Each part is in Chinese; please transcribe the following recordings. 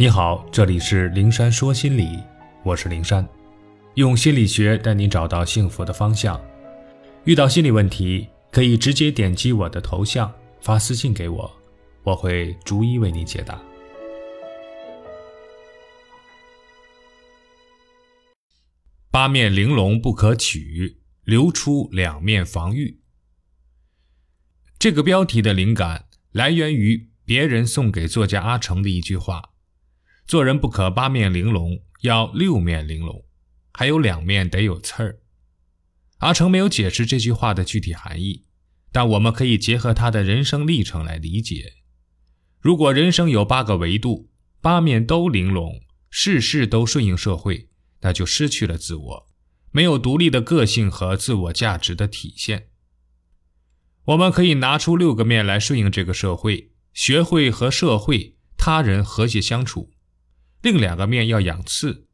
你好，这里是灵山说心理，我是灵山，用心理学带你找到幸福的方向。遇到心理问题，可以直接点击我的头像发私信给我，我会逐一为你解答。八面玲珑不可取，留出两面防御。这个标题的灵感来源于别人送给作家阿成的一句话。做人不可八面玲珑，要六面玲珑，还有两面得有刺儿。阿成没有解释这句话的具体含义，但我们可以结合他的人生历程来理解。如果人生有八个维度，八面都玲珑，事事都顺应社会，那就失去了自我，没有独立的个性和自我价值的体现。我们可以拿出六个面来顺应这个社会，学会和社会、他人和谐相处。另两个面要养刺，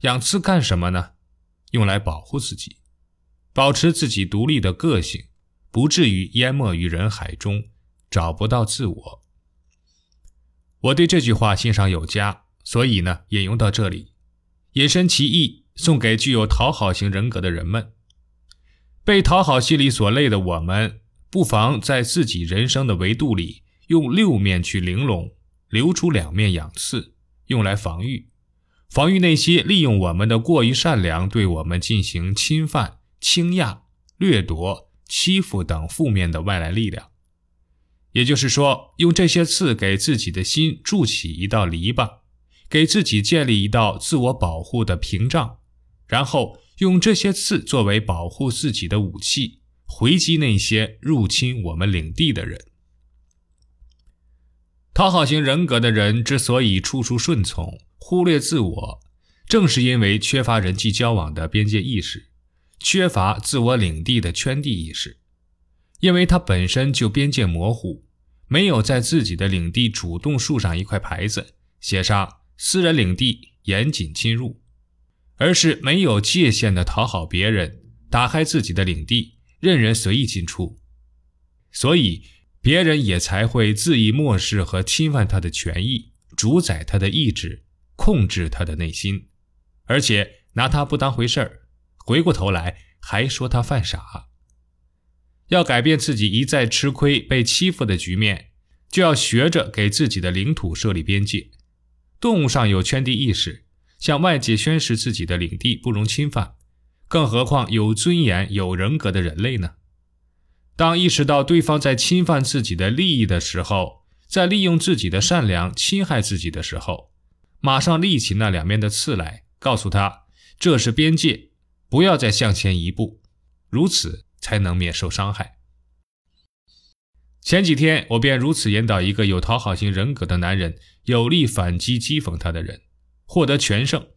养刺干什么呢？用来保护自己，保持自己独立的个性，不至于淹没于人海中，找不到自我。我对这句话欣赏有加，所以呢，引用到这里，引申其意，送给具有讨好型人格的人们。被讨好心理所累的我们，不妨在自己人生的维度里，用六面去玲珑，留出两面养刺。用来防御，防御那些利用我们的过于善良对我们进行侵犯、倾轧、掠夺、欺负等负面的外来力量。也就是说，用这些刺给自己的心筑起一道篱笆，给自己建立一道自我保护的屏障，然后用这些刺作为保护自己的武器，回击那些入侵我们领地的人。讨好型人格的人之所以处处顺从、忽略自我，正是因为缺乏人际交往的边界意识，缺乏自我领地的圈地意识。因为他本身就边界模糊，没有在自己的领地主动竖上一块牌子，写上“私人领地，严谨侵入”，而是没有界限的讨好别人，打开自己的领地，任人随意进出。所以。别人也才会恣意漠视和侵犯他的权益，主宰他的意志，控制他的内心，而且拿他不当回事儿，回过头来还说他犯傻。要改变自己一再吃亏、被欺负的局面，就要学着给自己的领土设立边界。动物上有圈地意识，向外界宣示自己的领地不容侵犯，更何况有尊严、有人格的人类呢？当意识到对方在侵犯自己的利益的时候，在利用自己的善良侵害自己的时候，马上立起那两面的刺来，告诉他这是边界，不要再向前一步，如此才能免受伤害。前几天我便如此引导一个有讨好型人格的男人，有力反击讥讽他的人，获得全胜。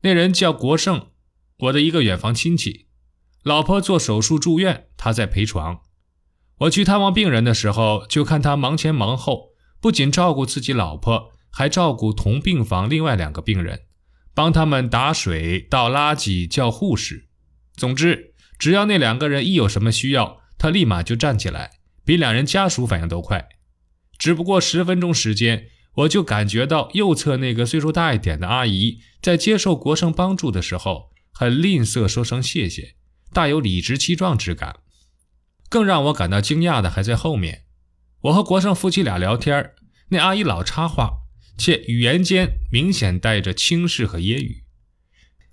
那人叫国胜，我的一个远房亲戚。老婆做手术住院，他在陪床。我去探望病人的时候，就看他忙前忙后，不仅照顾自己老婆，还照顾同病房另外两个病人，帮他们打水、倒垃圾、叫护士。总之，只要那两个人一有什么需要，他立马就站起来，比两人家属反应都快。只不过十分钟时间，我就感觉到右侧那个岁数大一点的阿姨，在接受国生帮助的时候，很吝啬说声谢谢。大有理直气壮之感，更让我感到惊讶的还在后面。我和国胜夫妻俩聊天，那阿姨老插话，且语言间明显带着轻视和揶揄。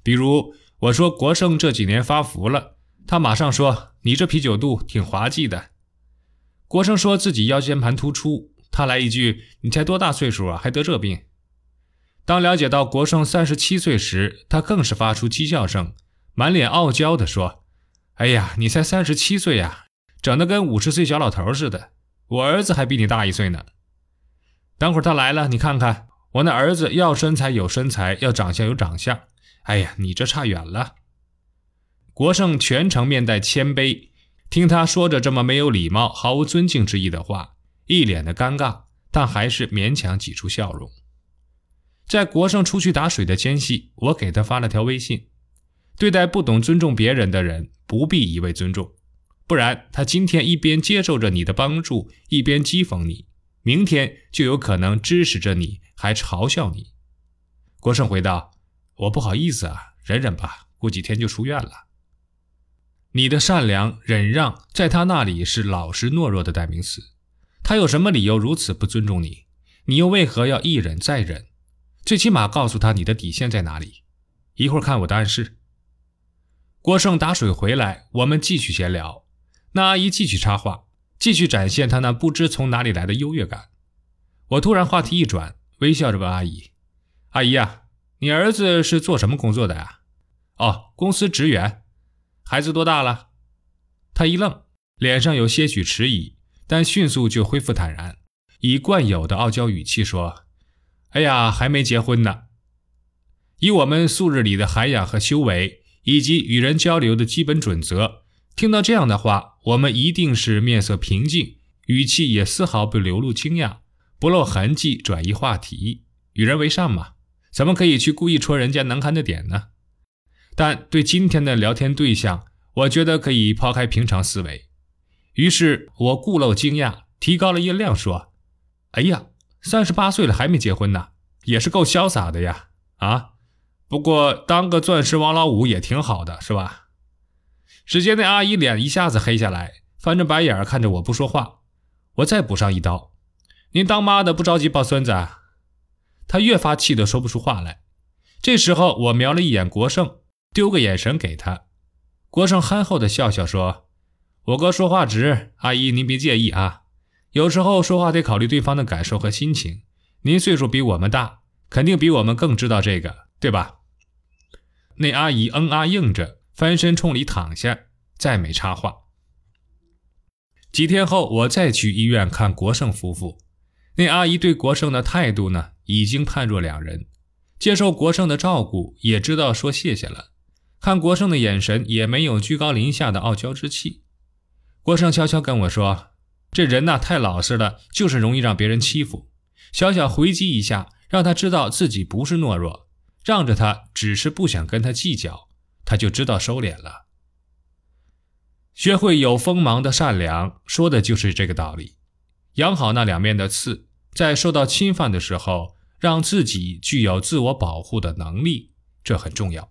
比如我说国胜这几年发福了，他马上说：“你这啤酒肚挺滑稽的。”国胜说自己腰间盘突出，他来一句：“你才多大岁数啊，还得这病？”当了解到国胜三十七岁时，他更是发出讥笑声，满脸傲娇地说。哎呀，你才三十七岁呀，整得跟五十岁小老头似的。我儿子还比你大一岁呢。等会儿他来了，你看看我那儿子要身材有身材，要长相有长相。哎呀，你这差远了。国胜全程面带谦卑，听他说着这么没有礼貌、毫无尊敬之意的话，一脸的尴尬，但还是勉强挤出笑容。在国胜出去打水的间隙，我给他发了条微信。对待不懂尊重别人的人，不必一味尊重，不然他今天一边接受着你的帮助，一边讥讽你，明天就有可能支持着你，还嘲笑你。国胜回道：“我不好意思啊，忍忍吧，过几天就出院了。”你的善良忍让，在他那里是老实懦弱的代名词。他有什么理由如此不尊重你？你又为何要一忍再忍？最起码告诉他你的底线在哪里。一会儿看我的暗示。郭胜打水回来，我们继续闲聊。那阿姨继续插话，继续展现她那不知从哪里来的优越感。我突然话题一转，微笑着问阿姨：“阿姨呀，你儿子是做什么工作的呀？”“哦，公司职员。”“孩子多大了？”他一愣，脸上有些许迟疑，但迅速就恢复坦然，以惯有的傲娇语气说：“哎呀，还没结婚呢。”以我们素日里的涵养和修为。以及与人交流的基本准则。听到这样的话，我们一定是面色平静，语气也丝毫不流露惊讶，不露痕迹，转移话题。与人为善嘛，怎么可以去故意戳人家难堪的点呢？但对今天的聊天对象，我觉得可以抛开平常思维。于是我故露惊讶，提高了音量说：“哎呀，三十八岁了还没结婚呢，也是够潇洒的呀！啊？”不过当个钻石王老五也挺好的，是吧？只见那阿姨脸一下子黑下来，翻着白眼看着我不说话。我再补上一刀：“您当妈的不着急抱孙子？”她越发气得说不出话来。这时候我瞄了一眼国胜，丢个眼神给他。国胜憨厚的笑笑说：“我哥说话直，阿姨您别介意啊。有时候说话得考虑对方的感受和心情。您岁数比我们大，肯定比我们更知道这个，对吧？”那阿姨嗯啊应着，翻身冲里躺下，再没插话。几天后，我再去医院看国胜夫妇，那阿姨对国胜的态度呢，已经判若两人，接受国胜的照顾，也知道说谢谢了。看国胜的眼神，也没有居高临下的傲娇之气。国胜悄悄跟我说：“这人呐，太老实了，就是容易让别人欺负。小小回击一下，让他知道自己不是懦弱。”让着他，只是不想跟他计较，他就知道收敛了。学会有锋芒的善良，说的就是这个道理。养好那两面的刺，在受到侵犯的时候，让自己具有自我保护的能力，这很重要。